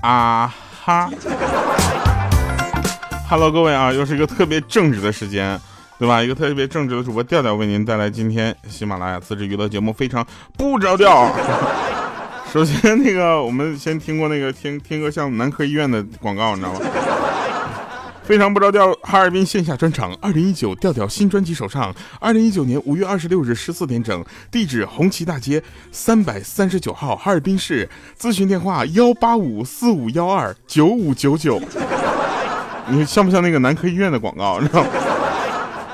啊哈，Hello，各位啊，又是一个特别正直的时间，对吧？一个特别正直的主播调调为您带来今天喜马拉雅自制娱乐节目，非常不着调。首先，那个我们先听过那个听听个像男科医院的广告，你知道吗？非常不着调，哈尔滨线下专场，二零一九调调新专辑首唱，二零一九年五月二十六日十四点整，地址红旗大街三百三十九号，哈尔滨市，咨询电话幺八五四五幺二九五九九。你像不像那个男科医院的广告？知道吗？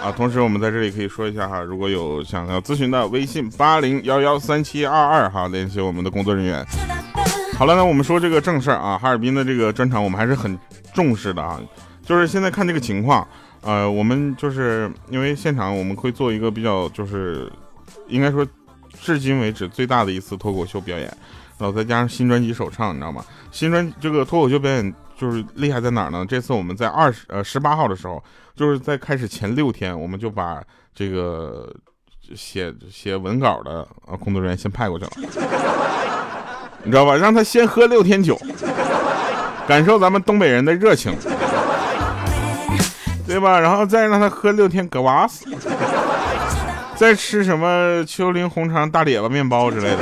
啊，同时我们在这里可以说一下哈，如果有想要咨询的，微信八零幺幺三七二二哈，联系我们的工作人员。好了，那我们说这个正事儿啊，哈尔滨的这个专场我们还是很重视的啊。就是现在看这个情况，呃，我们就是因为现场我们会做一个比较，就是应该说，至今为止最大的一次脱口秀表演，然后再加上新专辑首唱，你知道吗？新专这个脱口秀表演就是厉害在哪儿呢？这次我们在二十呃十八号的时候，就是在开始前六天，我们就把这个写写文稿的呃工作人员先派过去了，你知道吧？让他先喝六天酒，感受咱们东北人的热情。对吧？然后再让他喝六天格瓦斯，再吃什么丘陵红肠大列巴面包之类的。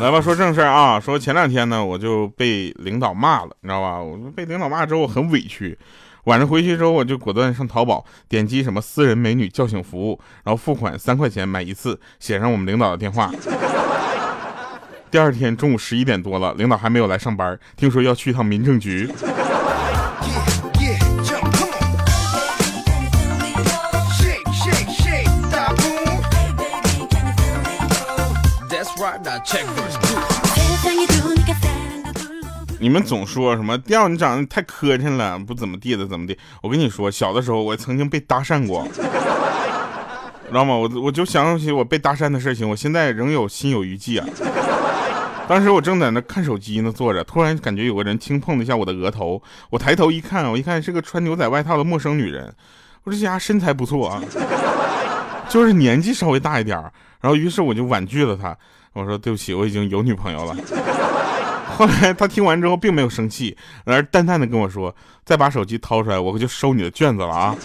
来吧，说正事儿啊！说前两天呢，我就被领导骂了，你知道吧？我被领导骂之后，我很委屈。晚上回去之后，我就果断上淘宝，点击什么私人美女叫醒服务，然后付款三块钱买一次，写上我们领导的电话。第二天中午十一点多了，领导还没有来上班，听说要去一趟民政局。你们总说什么调你长得太磕碜了，不怎么地的怎么地？我跟你说，小的时候我曾经被搭讪过，知道吗？我我就想起我被搭讪的事情，我现在仍有心有余悸啊。当时我正在那看手机呢，坐着，突然感觉有个人轻碰了一下我的额头。我抬头一看，我一看是个穿牛仔外套的陌生女人。我这家身材不错啊，就是年纪稍微大一点然后于是我就婉拒了她，我说对不起，我已经有女朋友了。后来她听完之后并没有生气，而淡淡的跟我说：“再把手机掏出来，我就收你的卷子了啊。”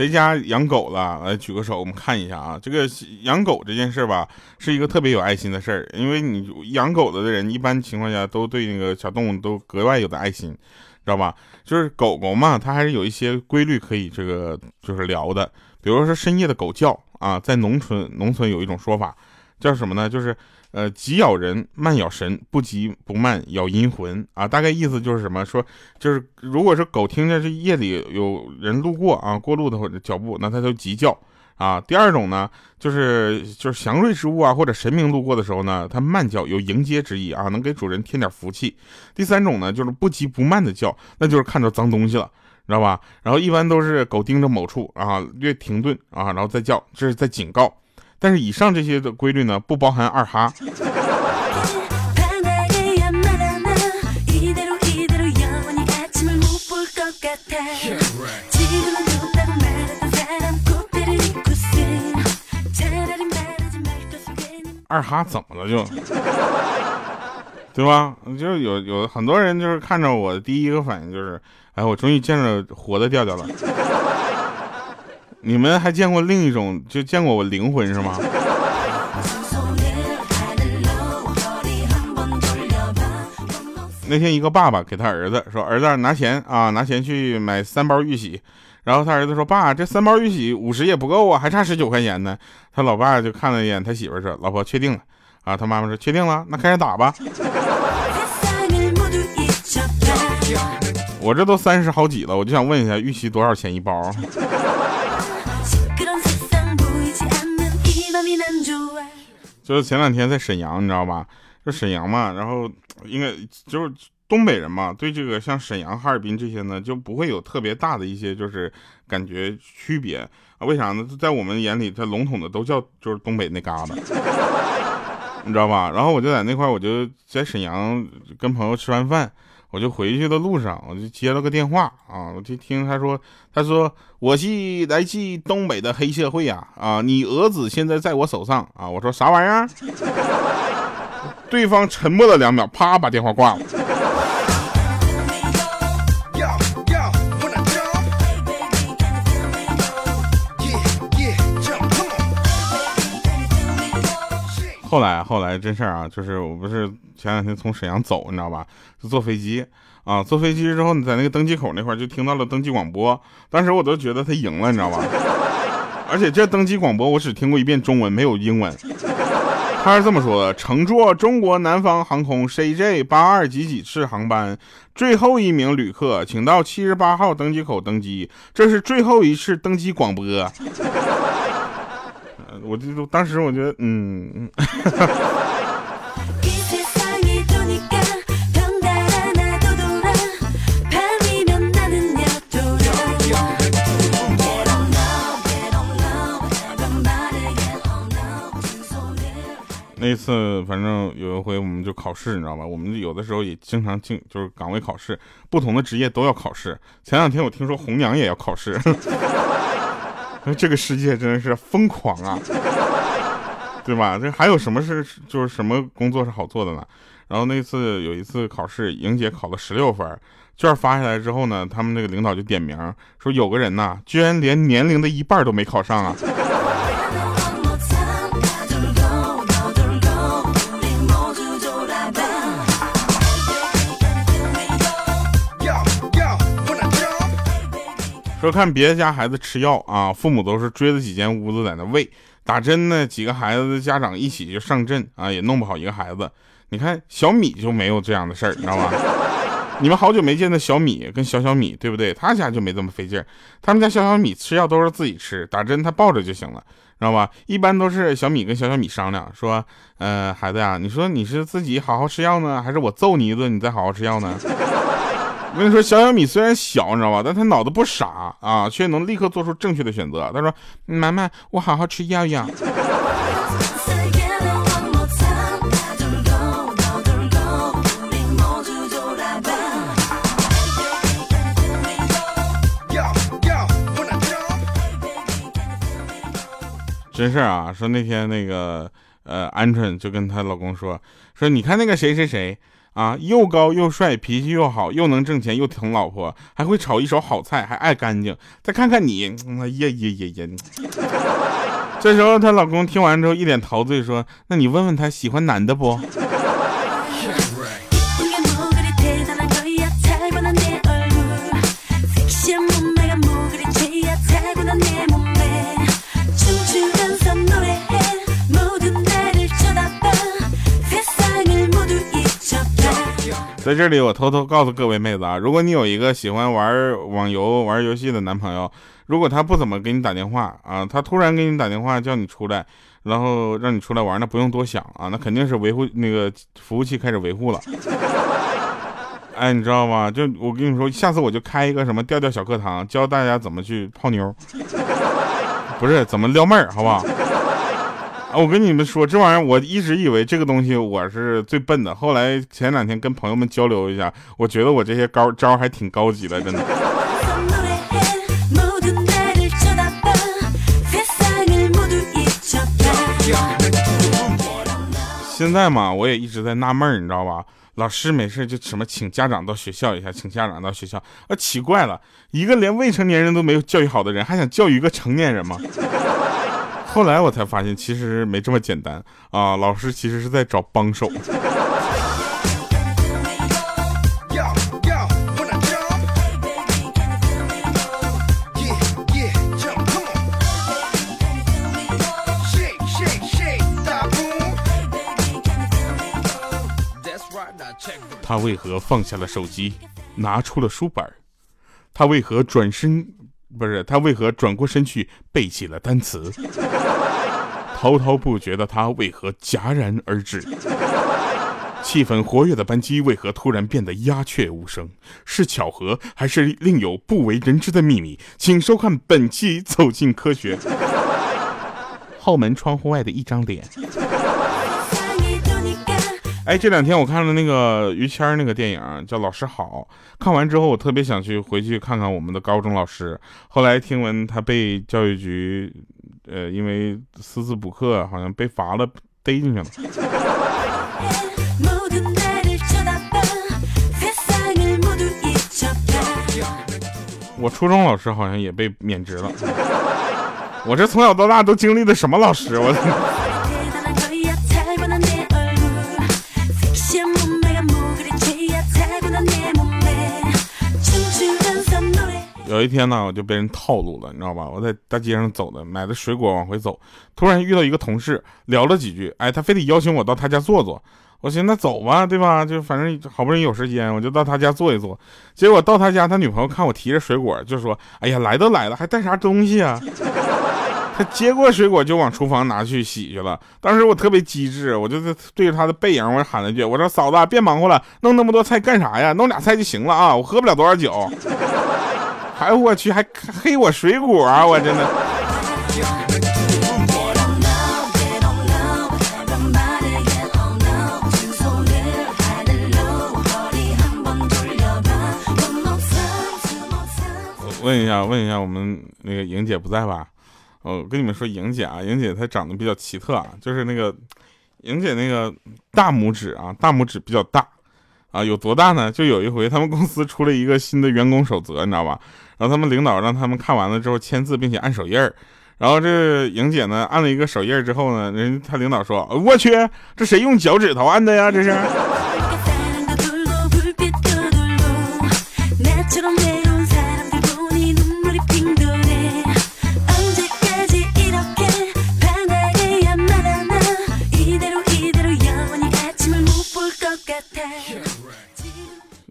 谁家养狗了？来举个手，我们看一下啊。这个养狗这件事吧，是一个特别有爱心的事儿。因为你养狗的的人，一般情况下都对那个小动物都格外有的爱心，知道吧？就是狗狗嘛，它还是有一些规律可以这个就是聊的。比如说深夜的狗叫啊，在农村农村有一种说法，叫什么呢？就是。呃，急咬人，慢咬神，不急不慢咬阴魂啊！大概意思就是什么？说就是，如果是狗听见这夜里有人路过啊，过路的或者脚步，那它就急叫啊。第二种呢，就是就是祥瑞之物啊，或者神明路过的时候呢，它慢叫，有迎接之意啊，能给主人添点福气。第三种呢，就是不急不慢的叫，那就是看着脏东西了，知道吧？然后一般都是狗盯着某处啊，略停顿啊，然后再叫，这是在警告。但是以上这些的规律呢，不包含二哈。二哈怎么了就？对吧？就是有有很多人就是看着我的第一个反应就是，哎，我终于见着活的调调了。你们还见过另一种，就见过我灵魂是吗？那天一个爸爸给他儿子说：“儿子拿钱啊，拿钱去买三包玉玺。”然后他儿子说：“爸，这三包玉玺五十也不够啊，还差十九块钱呢。”他老爸就看了一眼他媳妇说：“老婆确定了啊？”他妈妈说：“确定了，那开始打吧。”我这都三十好几了，我就想问一下，玉玺多少钱一包？就是前两天在沈阳，你知道吧？就沈阳嘛，然后应该就是东北人嘛，对这个像沈阳、哈尔滨这些呢，就不会有特别大的一些就是感觉区别啊？为啥呢？在我们眼里，它笼统的都叫就是东北那嘎达，你知道吧？然后我就在那块，我就在沈阳跟朋友吃完饭，我就回去的路上，我就接了个电话啊，我就听他说，他说我是来自东北的黑社会呀，啊，你儿子现在在我手上啊，我说啥玩意儿？对方沉默了两秒，啪把电话挂了。后来，后来真事儿啊，就是我不是前两天从沈阳走，你知道吧？就坐飞机啊，坐飞机之后，你在那个登机口那块就听到了登机广播，当时我都觉得他赢了，你知道吧？而且这登机广播我只听过一遍中文，没有英文。他是这么说的：乘坐中国南方航空 CJ 八二几几次航班，最后一名旅客请到七十八号登机口登机，这是最后一次登机广播。我就当时我觉得，嗯。那一次，反正有一回我们就考试，你知道吧？我们有的时候也经常进，就是岗位考试，不同的职业都要考试。前两天我听说红娘也要考试。这个世界真的是疯狂啊，对吧？这还有什么是就是什么工作是好做的呢？然后那次有一次考试，莹姐考了十六分，卷发下来之后呢，他们那个领导就点名说有个人呐，居然连年龄的一半都没考上啊。说看别的家孩子吃药啊，父母都是追了几间屋子在那喂打针呢，几个孩子的家长一起就上阵啊，也弄不好一个孩子。你看小米就没有这样的事儿，你知道吗？你们好久没见的小米跟小小米，对不对？他家就没这么费劲儿，他们家小小米吃药都是自己吃，打针他抱着就行了，知道吧？一般都是小米跟小小米商量说，呃，孩子呀，你说你是自己好好吃药呢，还是我揍你一顿你再好好吃药呢？我跟你说，小小米虽然小，你知道吧，但他脑子不傻啊，却能立刻做出正确的选择。他说：“妈妈，我好好吃药药。”真事儿啊！说那天那个呃，鹌鹑就跟她老公说：“说你看那个谁谁谁。”啊，又高又帅，脾气又好，又能挣钱，又疼老婆，还会炒一手好菜，还爱干净。再看看你，哎呀呀呀呀！这时候她老公听完之后一脸陶醉，说：“那你问问他喜欢男的不？”在这里，我偷偷告诉各位妹子啊，如果你有一个喜欢玩网游、玩游戏的男朋友，如果他不怎么给你打电话啊，他突然给你打电话叫你出来，然后让你出来玩，那不用多想啊，那肯定是维护那个服务器开始维护了。哎，你知道吗？就我跟你说，下次我就开一个什么调调小课堂，教大家怎么去泡妞，不是怎么撩妹儿，好不好？啊，我跟你们说，这玩意儿我一直以为这个东西我是最笨的。后来前两天跟朋友们交流一下，我觉得我这些高招还挺高级的，真的。现在嘛，我也一直在纳闷，你知道吧？老师没事就什么请家长到学校一下，请家长到学校，啊，奇怪了，一个连未成年人都没有教育好的人，还想教育一个成年人吗？后来我才发现，其实没这么简单啊！老师其实是在找帮手。他为何放下了手机，拿出了书本？他为何转身？不是他为何转过身去背起了单词？滔滔不绝的他为何戛然而止？气氛活跃的班机为何突然变得鸦雀无声？是巧合，还是另有不为人知的秘密？请收看本期《走进科学》。后门窗户外的一张脸。哎，这两天我看了那个于谦那个电影，叫《老师好》。看完之后，我特别想去回去看看我们的高中老师。后来听闻他被教育局，呃，因为私自补课，好像被罚了，逮进去了。我初中老师好像也被免职了。我这从小到大都经历的什么老师？我。有一天呢，我就被人套路了，你知道吧？我在大街上走的，买的水果往回走，突然遇到一个同事，聊了几句，哎，他非得邀请我到他家坐坐。我寻思那走吧，对吧？就反正好不容易有时间，我就到他家坐一坐。结果到他家，他女朋友看我提着水果，就说：“哎呀，来都来了，还带啥东西啊？”他接过水果就往厨房拿去洗去了。当时我特别机智，我就对着他的背影，我喊了一句：“我说嫂子，别忙活了，弄那么多菜干啥呀？弄俩菜就行了啊！我喝不了多少酒。”哎我去，还黑我水果啊！我真的。问一下，问一下，我们那个莹姐不在吧？我跟你们说，莹姐啊，莹姐她长得比较奇特啊，就是那个莹姐那个大拇指啊，大拇指比较大啊，有多大呢？就有一回他们公司出了一个新的员工守则，你知道吧？然后他们领导让他们看完了之后签字，并且按手印儿。然后这莹姐呢按了一个手印儿之后呢，人他领导说：“我去，这谁用脚趾头按的呀？这是。”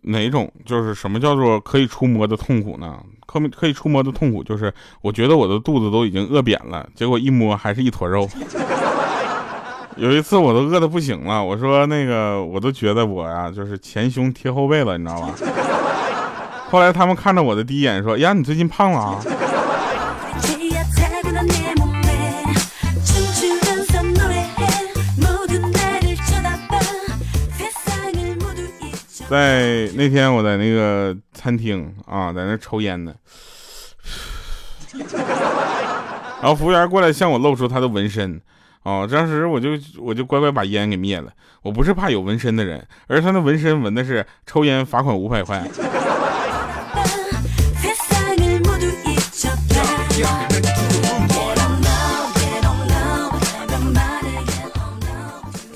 哪种就是什么叫做可以触摸的痛苦呢？可可以触摸的痛苦就是，我觉得我的肚子都已经饿扁了，结果一摸还是一坨肉。有一次我都饿得不行了，我说那个我都觉得我呀就是前胸贴后背了，你知道吧？后来他们看着我的第一眼说：“呀，你最近胖了啊。”在那天，我在那个餐厅啊，在那抽烟呢，然后服务员过来向我露出他的纹身，哦，当时我就我就乖乖把烟给灭了。我不是怕有纹身的人，而他那纹身纹的是抽烟罚款五百块。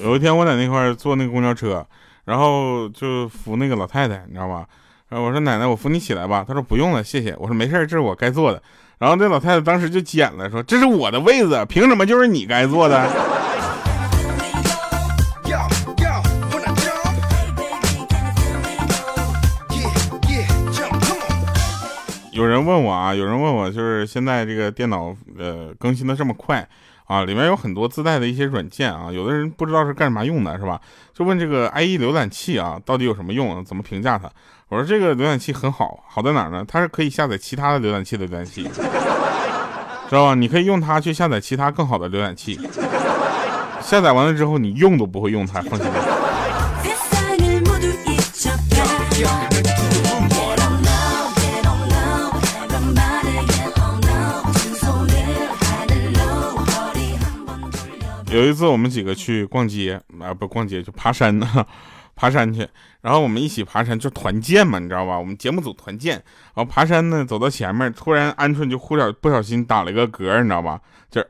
有一天我在那块坐那个公交车。然后就扶那个老太太，你知道吧？然后我说奶奶，我扶你起来吧。她说不用了，谢谢。我说没事这是我该做的。然后那老太太当时就捡了，说这是我的位子，凭什么就是你该坐的？有人问我啊，有人问我，就是现在这个电脑呃更新的这么快。啊，里面有很多自带的一些软件啊，有的人不知道是干嘛用的，是吧？就问这个 IE 浏览器啊，到底有什么用？怎么评价它？我说这个浏览器很好，好在哪儿呢？它是可以下载其他的浏览器的浏览器，知道吧？你可以用它去下载其他更好的浏览器，下载完了之后你用都不会用它，放心吧。有一次我们几个去逛街啊，不逛街就爬山呢，爬山去。然后我们一起爬山就团建嘛，你知道吧？我们节目组团建。然后爬山呢，走到前面，突然鹌鹑就忽小不小心打了一个嗝，你知道吧？就，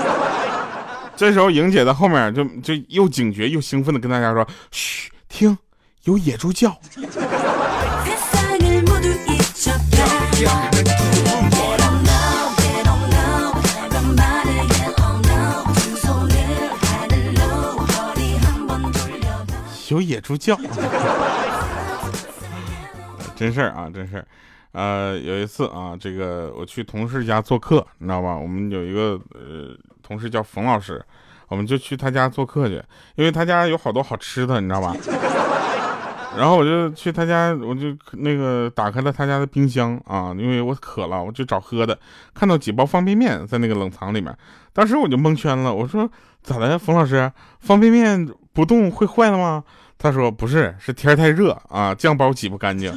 这时候莹姐在后面就就又警觉又兴奋的跟大家说：“嘘，听，有野猪叫。” 有野猪叫，真事儿啊，真事儿。呃，有一次啊，这个我去同事家做客，你知道吧？我们有一个呃同事叫冯老师，我们就去他家做客去，因为他家有好多好吃的，你知道吧？然后我就去他家，我就那个打开了他家的冰箱啊，因为我渴了，我就找喝的，看到几包方便面在那个冷藏里面，当时我就蒙圈了，我说咋的，冯老师，方便面不动会坏了吗？他说不是，是天太热啊，酱包挤不干净。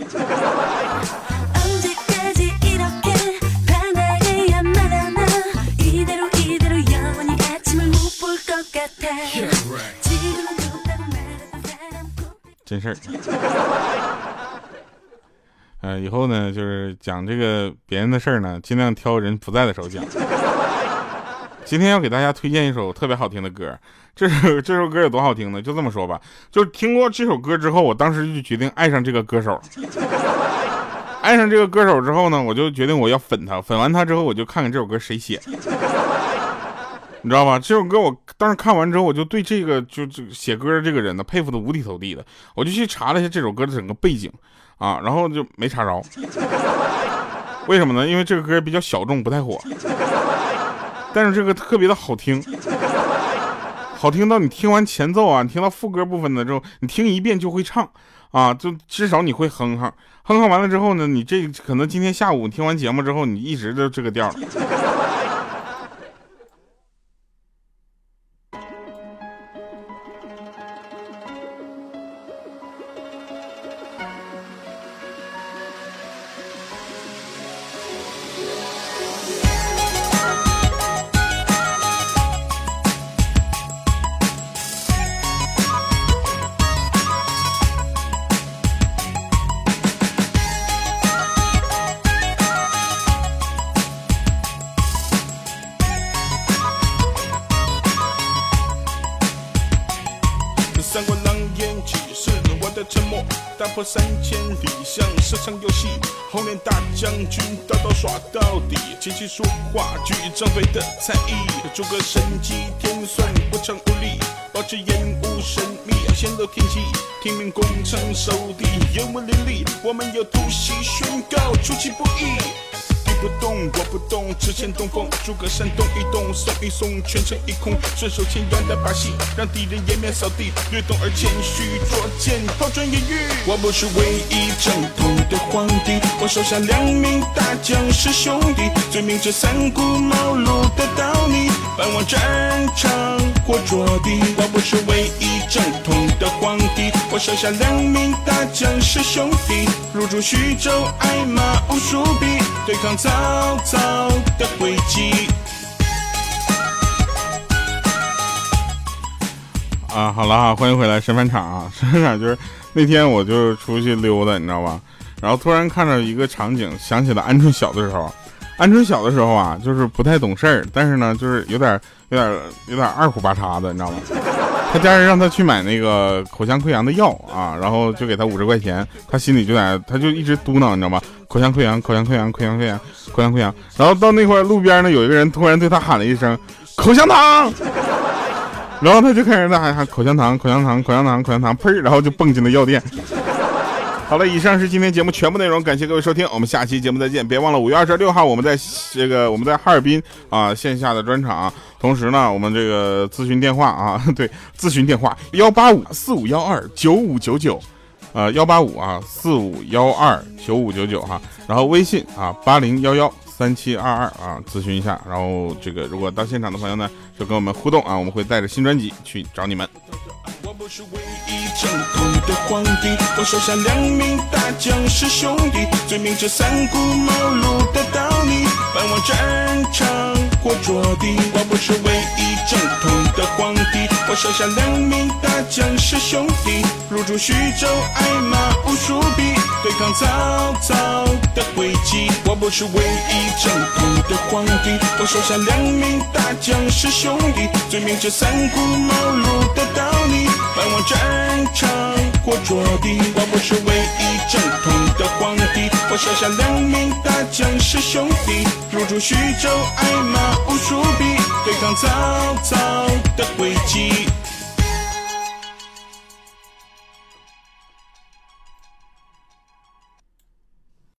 真事儿，呃，以后呢，就是讲这个别人的事儿呢，尽量挑人不在的时候讲。今天要给大家推荐一首特别好听的歌，这首 这首歌有多好听呢？就这么说吧，就听过这首歌之后，我当时就决定爱上这个歌手。爱上这个歌手之后呢，我就决定我要粉他，粉完他之后，我就看看这首歌谁写。你知道吧？这首歌我当时看完之后，我就对这个就这写歌的这个人呢佩服的五体投地的。我就去查了一下这首歌的整个背景啊，然后就没查着。为什么呢？因为这个歌比较小众，不太火。但是这个特别的好听，好听到你听完前奏啊，你听到副歌部分的之后，你听一遍就会唱啊，就至少你会哼哼。哼哼完了之后呢，你这可能今天下午听完节目之后，你一直都这个调。破三千里，像是场游戏。红脸大将军，刀刀耍到底。琴棋书画举张飞的才艺。诸葛神机天算不成无力，保持烟雾神秘，显露天机。听命攻城守地，烟雾林立。我们有突袭宣告，出其不意。不动，我不动，只欠东风。诸葛山动一动，送一送，全城一空。顺手牵羊的把戏，让敌人颜面扫地。略动而谦虚，作剑抛砖引玉。我不是唯一正统的皇帝，我手下两名大将是兄弟，罪名这三顾茅庐的道理，奔往战场我着地。我不是唯一正统的皇帝，我手下两名大将是兄弟，入驻徐州，爱骂无数笔，对抗曹。操的诡计啊，好了啊，欢迎回来神饭场啊！神饭场就是那天我就出去溜达，你知道吧？然后突然看到一个场景，想起了鹌鹑小的时候。鹌鹑小的时候啊，就是不太懂事儿，但是呢，就是有点儿、有点儿、有点儿二虎八叉的，你知道吗？他家人让他去买那个口腔溃疡的药啊，然后就给他五十块钱，他心里就在，他就一直嘟囔，你知道吗？口腔溃疡，口腔溃疡，口腔溃疡，口腔溃疡。然后到那块路边呢，有一个人突然对他喊了一声“口香糖”，然后他就开始在喊喊口香糖，口香糖，口香糖，口香糖，呸！然后就蹦进了药店。好了，以上是今天节目全部内容，感谢各位收听，我们下期节目再见。别忘了五月二十六号，我们在这个我们在哈尔滨啊线下的专场，同时呢，我们这个咨询电话啊，对，咨询电话幺八五四五幺二九五九九，呃幺八五啊四五幺二九五九九哈，然后微信啊八零幺幺三七二二啊咨询一下，然后这个如果到现场的朋友呢，就跟我们互动啊，我们会带着新专辑去找你们。我是唯一正统的皇帝，我手下两名大将是兄弟，最明这三顾茅庐的道理，奔往战场或着地。我不是唯一正统的皇帝，我手下两名大将是兄弟，入驻徐州，挨骂无数笔，对抗曹操的诡计。我不是唯一正统的皇帝，我手下两名大将是兄弟，最明这三顾茅庐的道理。奔往战场或着地，我不是唯一正统的皇帝。我手下两名大将是兄弟，入驻徐州，挨骂无数笔，对抗曹操的诡计。